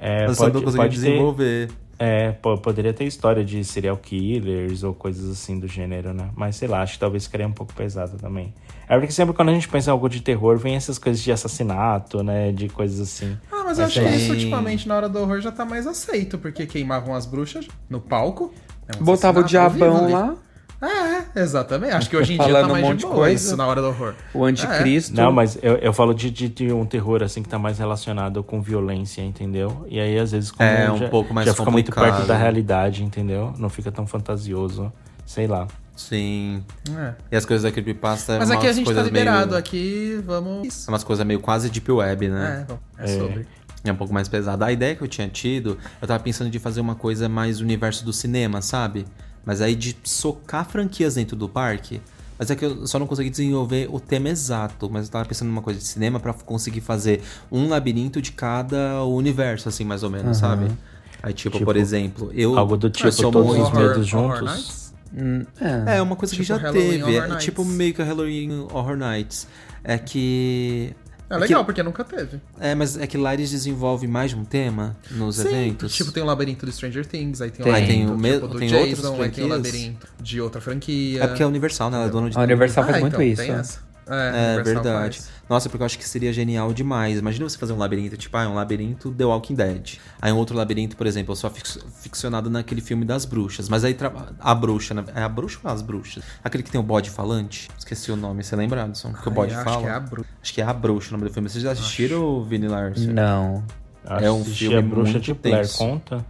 é, Eu só não pode, consegui pode ter, desenvolver. É, po- poderia ter história de serial killers ou coisas assim do gênero, né? Mas sei lá, acho que talvez ficaria um pouco pesado também. É porque sempre quando a gente pensa em algo de terror, vem essas coisas de assassinato, né? De coisas assim. Ah, mas eu acho que isso ultimamente na hora do horror já tá mais aceito, porque queimavam as bruxas no palco. É um Botava o diabão lá, É, exatamente. Acho que hoje em dia tá Falando um mais monte de coisa. isso na hora do horror. o anticristo. Não, mas eu, eu falo de, de, de um terror assim que tá mais relacionado com violência, entendeu? E aí às vezes como É, um já, pouco mais já fica muito perto da realidade, entendeu? Não fica tão fantasioso. Sei lá. Sim. É. E as coisas da Creepypasta Mas é aqui a gente tá liberado, meio... aqui vamos. É umas coisas meio quase deep web, né? É, é sobre. É um pouco mais pesado. A ideia que eu tinha tido, eu tava pensando de fazer uma coisa mais universo do cinema, sabe? Mas aí de socar franquias dentro do parque. Mas é que eu só não consegui desenvolver o tema exato. Mas eu tava pensando numa coisa de cinema pra conseguir fazer um labirinto de cada universo, assim, mais ou menos, Uhum. sabe? Aí, tipo, Tipo, por exemplo, eu. algo do tipo, sou todos muito- os medos juntos. Hum, é. É, uma coisa que Tipo já Halloween teve. É, tipo meio que a Halloween Horror Nights. É que. É legal, que- porque nunca teve. É, mas é que lá eles desenvolvem mais de um tema nos Sim, eventos. Tipo, tem o labirinto do Stranger Things, aí tem o Tem. labirinto Tem o me- tipo, do tem Jason, outras aí tem o labirinto de outra franquia. É porque é Universal, né? Ela é dona de A. Universal faz Ah, muito então, isso. tem essa. É, É verdade. faz. Nossa, porque eu acho que seria genial demais. Imagina você fazer um labirinto, tipo, ah, um labirinto The Walking Dead. Aí um outro labirinto, por exemplo, eu sou ficcionado naquele filme das bruxas. Mas aí a bruxa, né? é a bruxa ou as bruxas? Aquele que tem o bode falante? Esqueci o nome, você lembra, Adson? Que o Ai, bode acho fala? que é a bruxa. Acho que é a bruxa o nome do filme. Vocês já assistiram, Vini Larson? Não. É um Assisti filme a Bruxa muito de Blair, tenso. conta?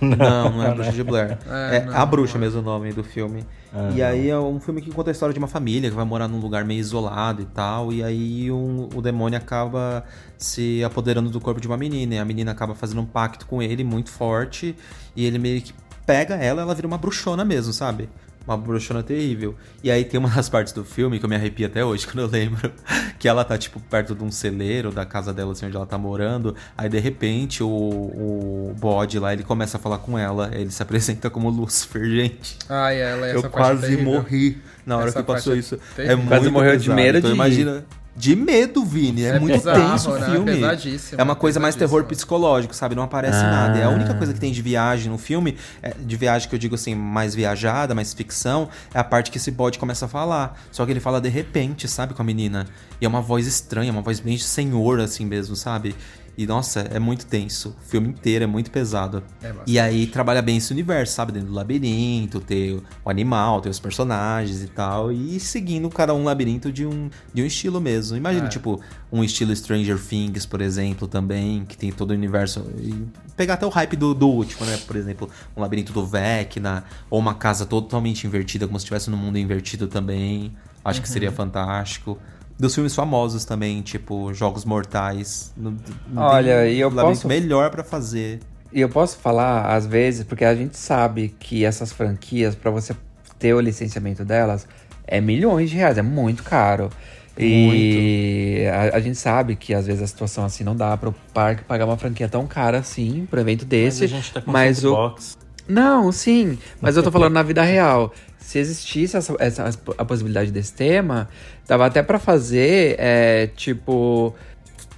Não, não é a Bruxa de Blair. É, É, não, a Bruxa não é. mesmo o nome do filme. Ah, e aí é um filme que conta a história de uma família que vai morar num lugar meio isolado e tal. E aí um- o demônio acaba se apoderando do corpo de uma menina. E a menina acaba fazendo um pacto com ele muito forte. E ele meio que pega ela ela vira uma bruxona mesmo, sabe? Uma bruxona terrível. E aí tem uma das partes do filme que eu me arrepio até hoje quando eu lembro. Que ela tá, tipo, perto de um celeiro da casa dela, assim, onde ela tá morando. Aí, de repente, o, o bode lá, ele começa a falar com ela. Ele se apresenta como Lúcifer, gente. Ai, ela, essa eu parte é quase morri na hora Essa que passou é isso. É muito Quase morreu de medo então, de- imagina. De medo, Vini. É, É muito bizarro, tenso o né? filme. Pesadíssimo, É uma coisa mais terror psicológico, sabe? Não aparece Ah. nada. É a única coisa que tem de viagem no filme, é, de viagem que eu digo assim, mais viajada, mais ficção, é a parte que esse bode começa a falar. Só que ele fala de repente, sabe, com a menina. E é uma voz estranha, uma voz bem de senhor, assim mesmo, sabe? E nossa, é muito tenso. O filme inteiro é muito pesado. É e aí trabalha bem esse universo, sabe? Dentro do labirinto, ter o animal, ter os personagens e tal. E seguindo cada um labirinto de um, de um estilo mesmo. Imagina, É. tipo, um estilo Stranger Things, por exemplo, também, que tem todo o universo. E pegar até o hype do, do último, né? Por exemplo, um labirinto do Vecna, ou uma casa totalmente invertida, como se estivesse no mundo invertido também. Acho que Uhum. seria fantástico. Dos filmes famosos também, tipo Jogos Mortais. Não, não Olha, e eu posso- melhor pra fazer. E eu posso falar, às vezes, porque a gente sabe que essas franquias, pra você ter o licenciamento delas, é milhões de reais, é muito caro. E a, a gente sabe que às vezes a situação assim não dá para o parque pagar uma franquia tão cara assim para evento Mas desse. a gente tá com mas o sandbox. não, sim, mas eu tô falando na vida real. Se existisse essa, essa- a possibilidade desse tema, dava até pra fazer, é, tipo,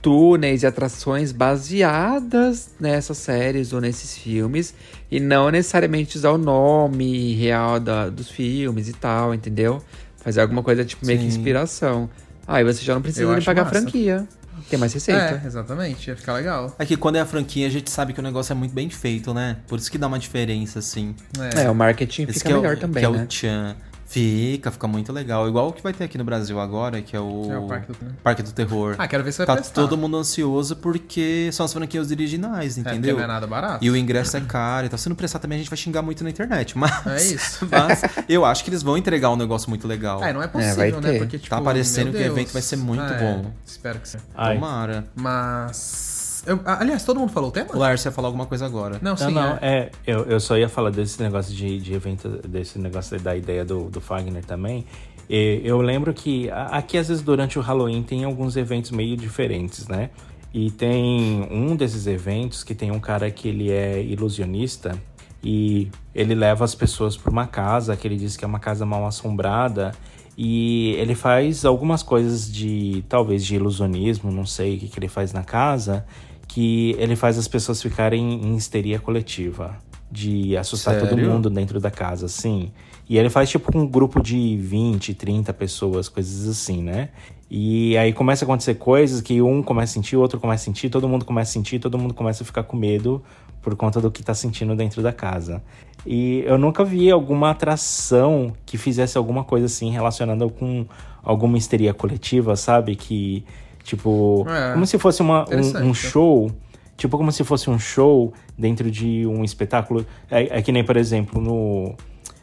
túneis e atrações baseadas nessas séries ou nesses filmes, e não necessariamente usar o nome real da- dos filmes e tal, entendeu? Fazer alguma coisa, tipo, meio que Sim. inspiração. Aí você já não precisa nem pagar massa. franquia. Tem mais receita. É, exatamente. Ia ficar legal. É que quando é a franquia, a gente sabe que o negócio é muito bem feito, né? Por isso que dá uma diferença, assim. É, o marketing Esse fica que é o- melhor também, que é né? o Chan. Fica, fica muito legal. Igual o que vai ter aqui no Brasil agora, que é o, É o Parque do- Parque do Terror. Ah, quero ver se vai Tá prestar. todo mundo ansioso porque são as franquias originais, É, porque entendeu? não é nada barato. E o ingresso é caro e tal. Se não prestar também, a gente vai xingar muito na internet. Mas, É isso. mas eu acho que eles vão entregar um negócio muito legal. É, não é possível, vai né? ter. Porque, tipo, Tá parecendo que o evento vai ser muito É, bom. Espero que sim. Tomara. Mas. Eu- aliás, todo mundo falou o tema? O Lars ia falar alguma coisa agora. Não, Não, sim. não, é. é, eu, eu só ia falar desse negócio de, de evento, desse negócio da ideia do, do Fagner também. E eu lembro que a- aqui, às vezes, durante o Halloween, tem alguns eventos meio diferentes, né? E tem um desses eventos que tem um cara que ele é ilusionista e ele leva as pessoas para uma casa que ele diz que é uma casa mal assombrada e ele faz algumas coisas de talvez de ilusionismo, não sei o que, que ele faz na casa, que ele faz as pessoas ficarem em histeria coletiva, de assustar todo Sério? mundo dentro da casa, assim. E ele faz tipo com um grupo de 20, 30 pessoas, coisas assim, né? E aí começa a acontecer coisas que um começa a sentir, o outro começa a sentir, todo mundo começa a sentir, todo mundo começa a ficar com medo por conta do que tá sentindo dentro da casa. E eu nunca vi alguma atração que fizesse alguma coisa assim relacionada com alguma histeria coletiva, sabe? Que, tipo, É, como se fosse uma, um, um interessante. show Tipo como se fosse um show dentro de um espetáculo. É, é que nem, por exemplo, no.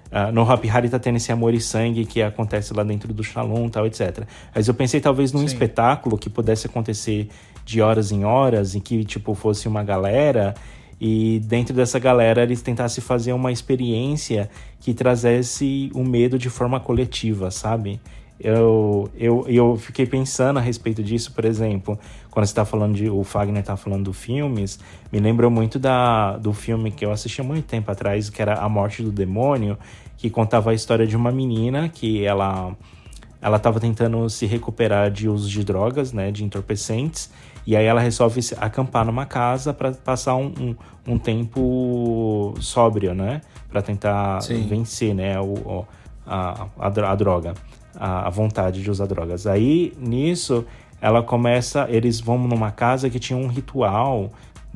Uh, no Hop Hari tá tendo esse amor e sangue que acontece lá dentro do Shalom tal, etc. Mas eu pensei talvez num Sim. espetáculo que pudesse acontecer de horas em horas, em que, tipo, fosse uma galera e dentro dessa galera eles tentassem fazer uma experiência que trazesse o medo de forma coletiva, sabe? Eu, eu, eu fiquei pensando a respeito disso, por exemplo, quando você está falando de. O Fagner está falando dos filmes, me lembrou muito da, do filme que eu assisti há muito tempo atrás, que era A Morte do Demônio, que contava a história de uma menina que ela ela estava tentando se recuperar de uso de drogas, né, de entorpecentes, e aí ela resolve acampar numa casa para passar um, um, um, tempo sóbrio, né, para tentar Sim. vencer, né, o, a, a, a droga a, a vontade de usar drogas. Aí, nisso, ela começa. Eles vão numa casa que tinha um ritual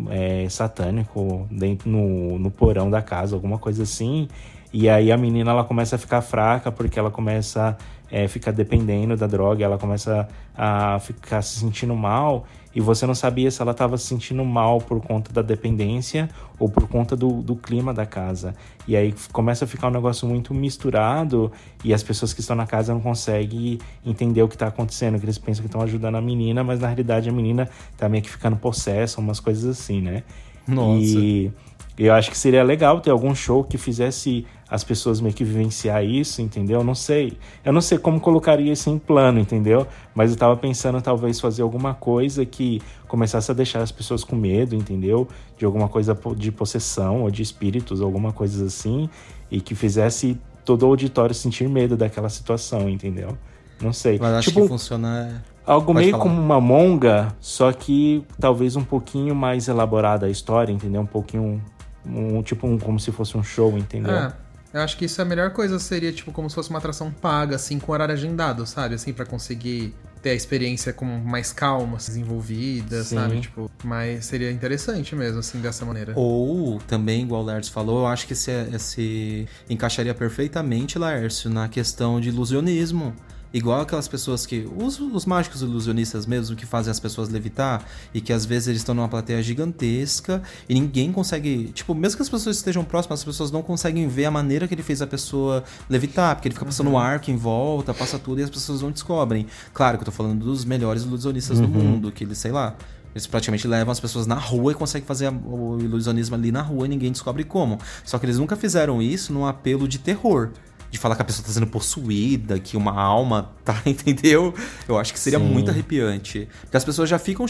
é, satânico dentro no, no porão da casa, alguma coisa assim. E aí a menina ela começa a ficar fraca porque ela começa é, fica dependendo da droga, ela começa a ficar se sentindo mal e você não sabia se ela estava se sentindo mal por conta da dependência ou por conta do, do clima da casa. E aí começa a ficar um negócio muito misturado e as pessoas que estão na casa não conseguem entender o que está acontecendo, que eles pensam que estão ajudando a menina, mas na realidade a menina está meio que ficando possessa, umas coisas assim, né? Nossa. E eu acho que seria legal ter algum show que fizesse as pessoas meio que vivenciar isso, entendeu? Eu não sei. Eu não sei como colocaria isso em plano, entendeu? Mas eu tava pensando talvez fazer alguma coisa que começasse a deixar as pessoas com medo, entendeu? De alguma coisa de possessão ou de espíritos, alguma coisa assim, e que fizesse todo o auditório sentir medo daquela situação, entendeu? Não sei. Mas acho tipo, que funciona. Algo Pode meio falar. como uma monga, só que talvez um pouquinho mais elaborada a história, entendeu? Um pouquinho. Um, tipo um, como se fosse um show, entendeu? É. Eu acho que isso é a melhor coisa, seria tipo como se fosse uma atração paga, assim, com horário agendado, sabe? Assim, para conseguir ter a experiência com mais calma, desenvolvida, Sim. sabe? Tipo, mas seria interessante mesmo, assim, dessa maneira. Ou também, igual o Laércio falou, eu acho que se, se encaixaria perfeitamente, Laércio, na questão de ilusionismo. Igual aquelas pessoas que. Os, os mágicos ilusionistas mesmo, que fazem as pessoas levitar e que às vezes eles estão numa plateia gigantesca e ninguém consegue. Tipo, mesmo que as pessoas estejam próximas, as pessoas não conseguem ver a maneira que ele fez a pessoa levitar, porque ele fica passando uhum. arco em volta, passa tudo e as pessoas não descobrem. Claro que eu tô falando dos melhores ilusionistas uhum. do mundo, que eles, sei lá. Eles praticamente levam as pessoas na rua e conseguem fazer o ilusionismo ali na rua e ninguém descobre como. Só que eles nunca fizeram isso num apelo de terror de falar que a pessoa tá sendo possuída, que uma alma tá, entendeu? Eu acho que seria Sim. muito arrepiante. Porque as pessoas já ficam.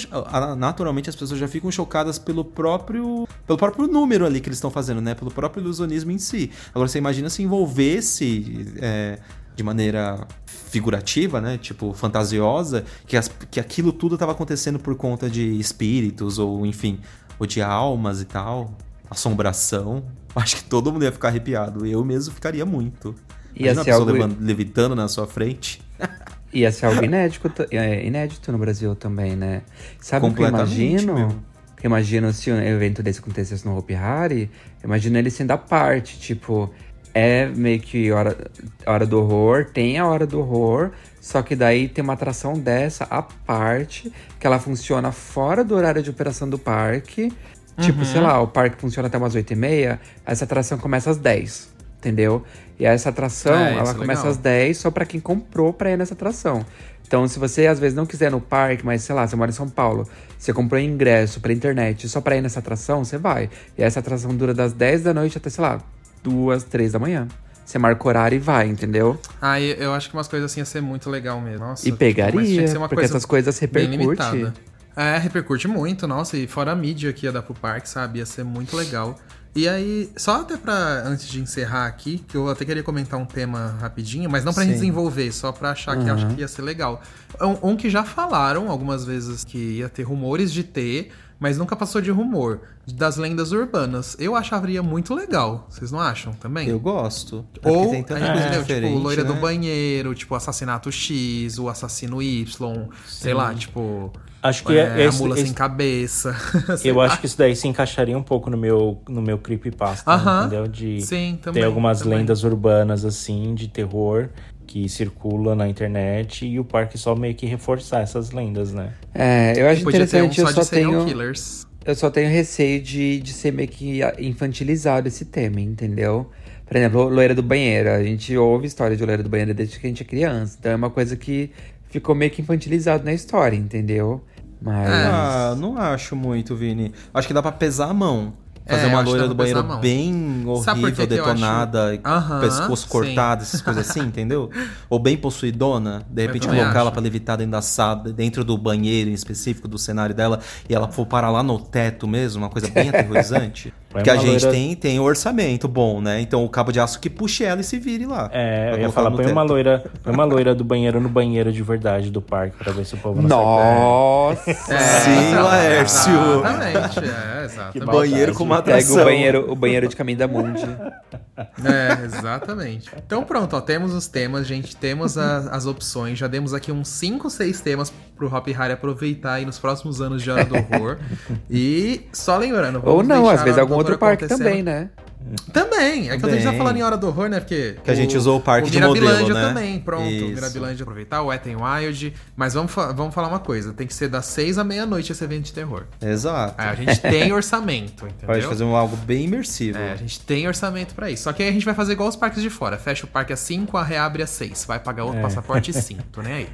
Naturalmente, as pessoas já ficam chocadas pelo próprio. pelo próprio número ali que eles estão fazendo, né? Pelo próprio ilusionismo em si. Agora, você imagina se envolvesse. É, de maneira figurativa, né? Tipo, fantasiosa, que, as, que aquilo tudo estava acontecendo por conta de espíritos, ou enfim, ou de almas e tal. Assombração. Acho que todo mundo ia ficar arrepiado. Eu mesmo ficaria muito. Ia Imagina ser algo... levitando na sua frente. Ia ser algo inédito, é, inédito no Brasil também, né? Sabe o que eu imagino? Mesmo. Imagino se um evento desse acontecesse no Hopi Hari, imagino ele sendo a parte, tipo, é meio que hora, hora do horror, tem a hora do horror, só que daí tem uma atração dessa à parte, que ela funciona fora do horário de operação do parque, Tipo, sei uhum. lá, o parque funciona até umas 8 e meia, essa atração começa às 10, entendeu? E essa atração, é, ela é começa legal. às 10 só para quem comprou pra ir nessa atração. Então, se você às vezes não quiser no parque, mas sei lá, você mora em São Paulo, você comprou ingresso pela internet só pra ir nessa atração, você vai. E essa atração dura das 10 da noite até, sei lá, 2, 3 da manhã. Você marca horário e vai, entendeu? Ah, eu acho que umas coisas assim ia ser muito legal mesmo. Nossa, e pegaria, porque coisa essas coisas repercutem. É, repercute muito, nossa, e fora a mídia que ia dar pro parque, sabe? Ia ser muito legal. E aí, só até pra, antes de encerrar aqui, que eu até queria comentar um tema rapidinho, mas não pra Sim. gente desenvolver, só pra achar uhum. que acho que ia ser legal. Um, um que já falaram algumas vezes que ia ter rumores de ter, mas nunca passou de rumor, das lendas urbanas. Eu acharia muito legal. Vocês não acham também? Eu gosto. É Ou, tem tanta coisa é, tipo, loira né? do banheiro, tipo, assassinato X, o assassino Y, Sim. sei lá, tipo... Acho que é, é a mula esse, sem cabeça. eu lá. acho que isso daí se encaixaria um pouco no meu, no meu creepypasta, uh -huh. entendeu? De Sim, também. Tem algumas também. lendas urbanas, assim, de terror que circula na internet e o parque só meio que reforçar essas lendas, né? É, eu acho interessante, um eu só, só tenho... Killers. Eu só tenho receio de, de ser meio que infantilizado esse tema, entendeu? Por exemplo, Loira do Banheiro. A gente ouve história de Loira do Banheiro desde que a gente é criança. Então é uma coisa que ficou meio que infantilizado na história, entendeu? Mas. Ah, não acho muito, Vini. Acho que dá pra pesar a mão. Fazer É, uma loira do banheiro bem horrível, que que eu acho- detonada, Aham, pescoço sim. cortado, essas coisas assim, entendeu? Ou bem possuidona, de repente colocar ela pra levitar dentro da sala, dentro do banheiro em específico do cenário dela, e ela for parar lá no teto mesmo, uma coisa bem aterrorizante. Porque a uma gente loira- tem, tem um orçamento bom, né? Então o cabo de aço que puxe ela e se vire lá. É, eu ia falar, põe teto. uma loira, põe uma loira do banheiro no banheiro de verdade do parque pra ver se o povo não sai Nossa! Sim, Laércio. Exatamente, é, exatamente. Banheiro com uma Pega atração. o banheiro, o banheiro de caminho da Mundi. É, exatamente. Então pronto, ó, temos os temas, gente, temos a- as opções, já demos aqui uns 5, 6 temas pro Hop Harry aproveitar aí nos próximos anos de Hora do Horror. e só lembrando, Ou não, às vezes algum outro parque também, né? Também, é que a gente tá Também. falando em Hora do Horror, né? Porque. Que a gente usou o parque de Mirabilândia modelo, né? também, pronto. Isso. Mirabilândia aproveitar, o Wet n Wild. Mas vamos, fa- vamos falar uma coisa: tem que ser das 6 à meia-noite esse evento de terror. Exato. Aí a gente tem orçamento, entendeu? Pode fazer um algo bem imersivo. É, a gente tem orçamento pra isso. Só que aí a gente vai fazer igual os parques de fora. Fecha o parque às 5, a reabre às 6. Vai pagar outro passaporte e cinto, né? Aí.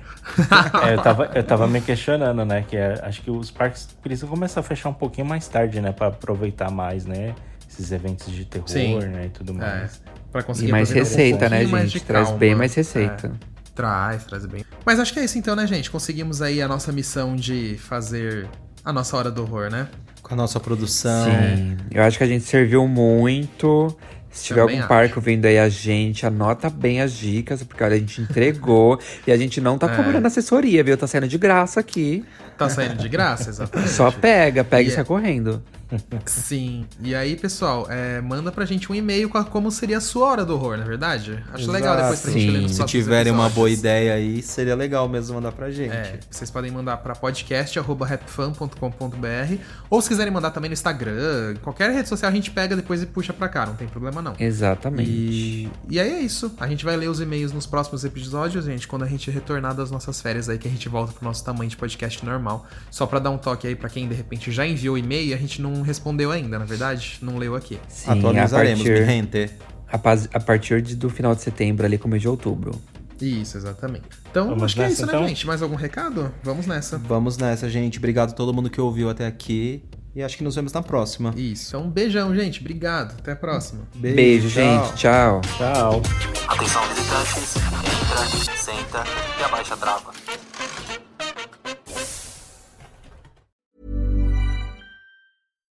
É, eu, tava, eu tava me questionando, né? Que é- acho que os parques precisam começar a fechar um pouquinho mais tarde, né? Pra aproveitar mais, né? Esses eventos de terror, Sim. né? E tudo É, mais. pra conseguir E mais aproveitar um receita, né, gente? Traz calma. bem mais receita. É, traz, traz bem. Mas acho que é isso então, né, gente? Conseguimos aí a nossa missão de fazer a nossa hora do horror, né? Com a nossa produção. Sim, eu acho que a gente serviu muito. Se tiver Também algum acho. parque ouvindo aí a gente, anota bem as dicas, porque olha, a gente entregou e a gente não tá É. cobrando assessoria, viu? Tá saindo de graça aqui. Tá saindo de graça, exatamente. Só pega, pega e E sai é- correndo. Sim. E aí, pessoal, é, manda pra gente um e-mail com a- como seria a sua hora do horror, na é verdade? Acho legal depois pra gente Sim. ler nos Se tiverem uma boa ideia aí, seria legal mesmo mandar pra gente. É, vocês podem mandar pra podcast.rapfan.com.br ou se quiserem mandar também no Instagram, qualquer rede social a gente pega depois e puxa pra cá, não tem problema não. Exatamente. E, e aí é isso. A gente vai ler os e-mails nos próximos episódios, gente, quando a gente retornar das nossas férias aí, que a gente volta pro nosso tamanho de podcast normal. Só pra dar um toque aí pra quem de repente já enviou e-mail e a gente não respondeu ainda, na verdade, não leu aqui. Sim, a Atualizaremos, mi partir, gente. a, a partir de- do final de setembro, ali, começo de outubro. Isso, exatamente. Então, Vamos acho que é nessa, isso, então? né, gente? Mais algum recado? Vamos nessa. Vamos nessa, gente. Obrigado a todo mundo que ouviu até aqui. E acho que nos vemos na próxima. Isso. Então, um beijão, gente. Obrigado. Até a próxima. Beijo, gente. Tchau. Tchau. Atenção visitantes, entra, senta e abaixa a trava.